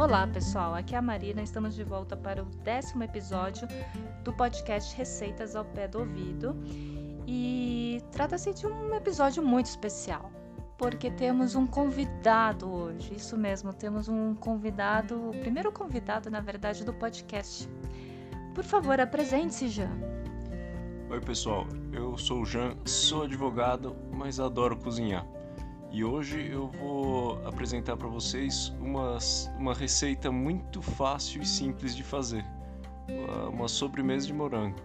Olá, pessoal. Aqui é a Marina. Estamos de volta para o décimo episódio do podcast Receitas ao Pé do Ouvido. E trata-se de um episódio muito especial, porque temos um convidado hoje. Isso mesmo, temos um convidado, o primeiro convidado, na verdade, do podcast. Por favor, apresente-se, Jean. Oi, pessoal. Eu sou o Jean, sou advogado, mas adoro cozinhar. E hoje eu vou apresentar para vocês uma, uma receita muito fácil e simples de fazer. Uma sobremesa de morango.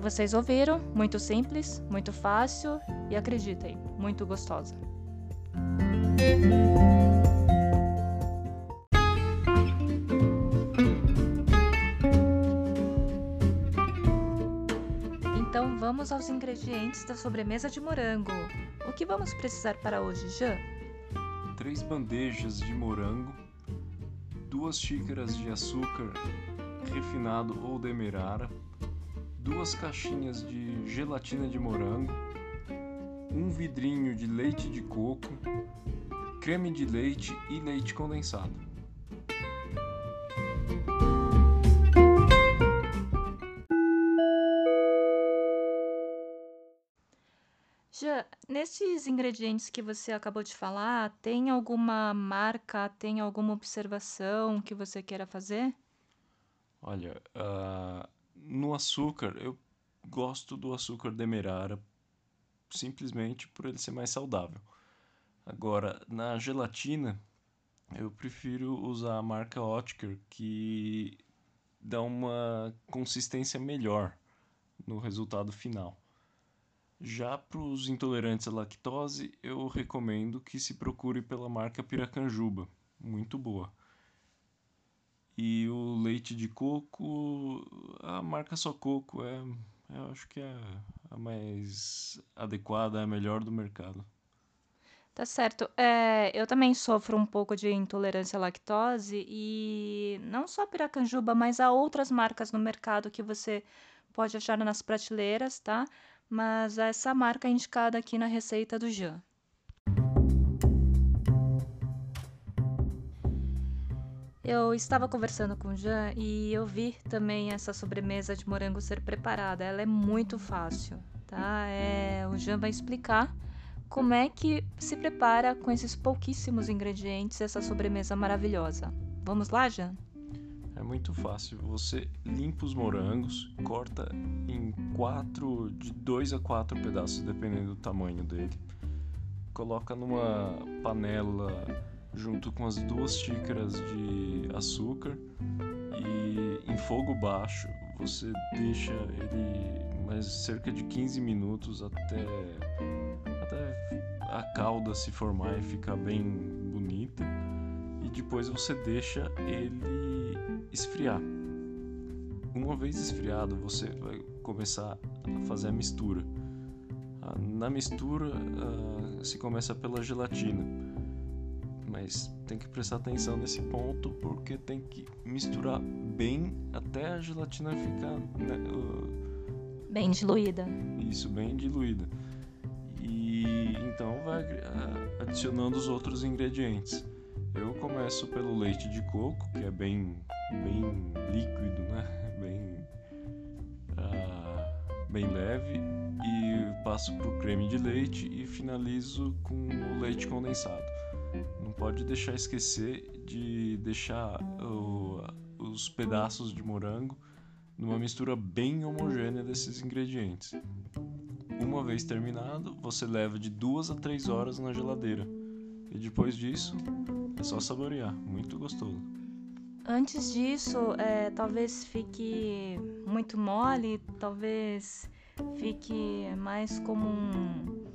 Vocês ouviram? Muito simples, muito fácil e acreditem, muito gostosa. Então vamos aos ingredientes da sobremesa de morango. O que vamos precisar para hoje, Jean? Três bandejas de morango, duas xícaras de açúcar refinado ou demerara, duas caixinhas de gelatina de morango, um vidrinho de leite de coco, creme de leite e leite condensado. Já nesses ingredientes que você acabou de falar, tem alguma marca, tem alguma observação que você queira fazer? Olha, uh, no açúcar, eu gosto do açúcar demerara simplesmente por ele ser mais saudável. Agora, na gelatina, eu prefiro usar a marca Oetker, que dá uma consistência melhor no resultado final. Já para os intolerantes à lactose, eu recomendo que se procure pela marca Piracanjuba, muito boa. E o leite de coco, a marca só coco é, eu acho que é a mais adequada, a melhor do mercado. Tá certo. É, eu também sofro um pouco de intolerância à lactose e não só a Piracanjuba, mas há outras marcas no mercado que você pode achar nas prateleiras, tá? Mas essa marca é indicada aqui na receita do Jean. Eu estava conversando com o Jean e eu vi também essa sobremesa de morango ser preparada. Ela é muito fácil, tá? É, o Jean vai explicar como é que se prepara com esses pouquíssimos ingredientes essa sobremesa maravilhosa. Vamos lá, Jean? É muito fácil. Você limpa os morangos, corta em quatro, de dois a quatro pedaços, dependendo do tamanho dele. Coloca numa panela junto com as duas xícaras de açúcar e em fogo baixo você deixa ele mais cerca de 15 minutos até, até a calda se formar e ficar bem bonita e depois você deixa ele esfriar. Uma vez esfriado, você vai começar a fazer a mistura. Ah, na mistura, uh, se começa pela gelatina, mas tem que prestar atenção nesse ponto porque tem que misturar bem até a gelatina ficar né, uh, bem diluída. Isso, bem diluída. E então vai uh, adicionando os outros ingredientes. Eu começo pelo leite de coco, que é bem, bem líquido, né? Bem, uh, bem leve. E passo para o creme de leite e finalizo com o leite condensado. Não pode deixar esquecer de deixar o, os pedaços de morango numa mistura bem homogênea desses ingredientes. Uma vez terminado, você leva de duas a três horas na geladeira. E depois disso, é só saborear, muito gostoso. Antes disso, é, talvez fique muito mole, talvez fique mais como um,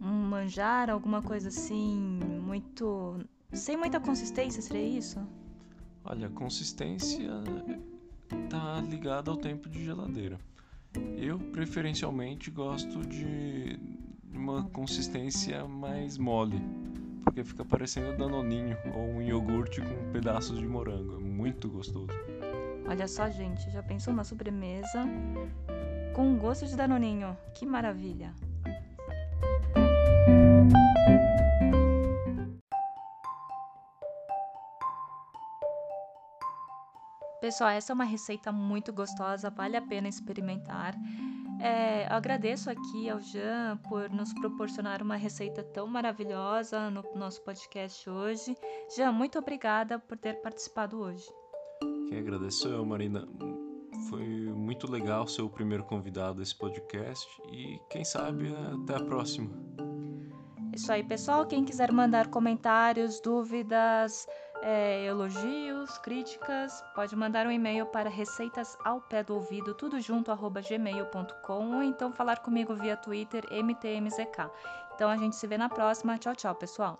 um manjar, alguma coisa assim, muito. sem muita consistência, seria isso? Olha, consistência tá ligada ao tempo de geladeira. Eu preferencialmente gosto de uma consistência mais mole porque fica parecendo danoninho ou um iogurte com pedaços de morango. É muito gostoso. Olha só, gente, já pensou uma sobremesa com gosto de danoninho? Que maravilha! Pessoal, essa é uma receita muito gostosa, vale a pena experimentar. É, eu agradeço aqui ao Jean por nos proporcionar uma receita tão maravilhosa no nosso podcast hoje. Jean, muito obrigada por ter participado hoje. Quem agradeceu, Marina. Foi muito legal ser o primeiro convidado desse podcast e quem sabe até a próxima. Isso aí, pessoal. Quem quiser mandar comentários, dúvidas, é, elogios, críticas, pode mandar um e-mail para receitas ao pé do ouvido, tudo junto, arroba gmail.com, ou então falar comigo via Twitter, MTMZK. Então a gente se vê na próxima. Tchau, tchau, pessoal.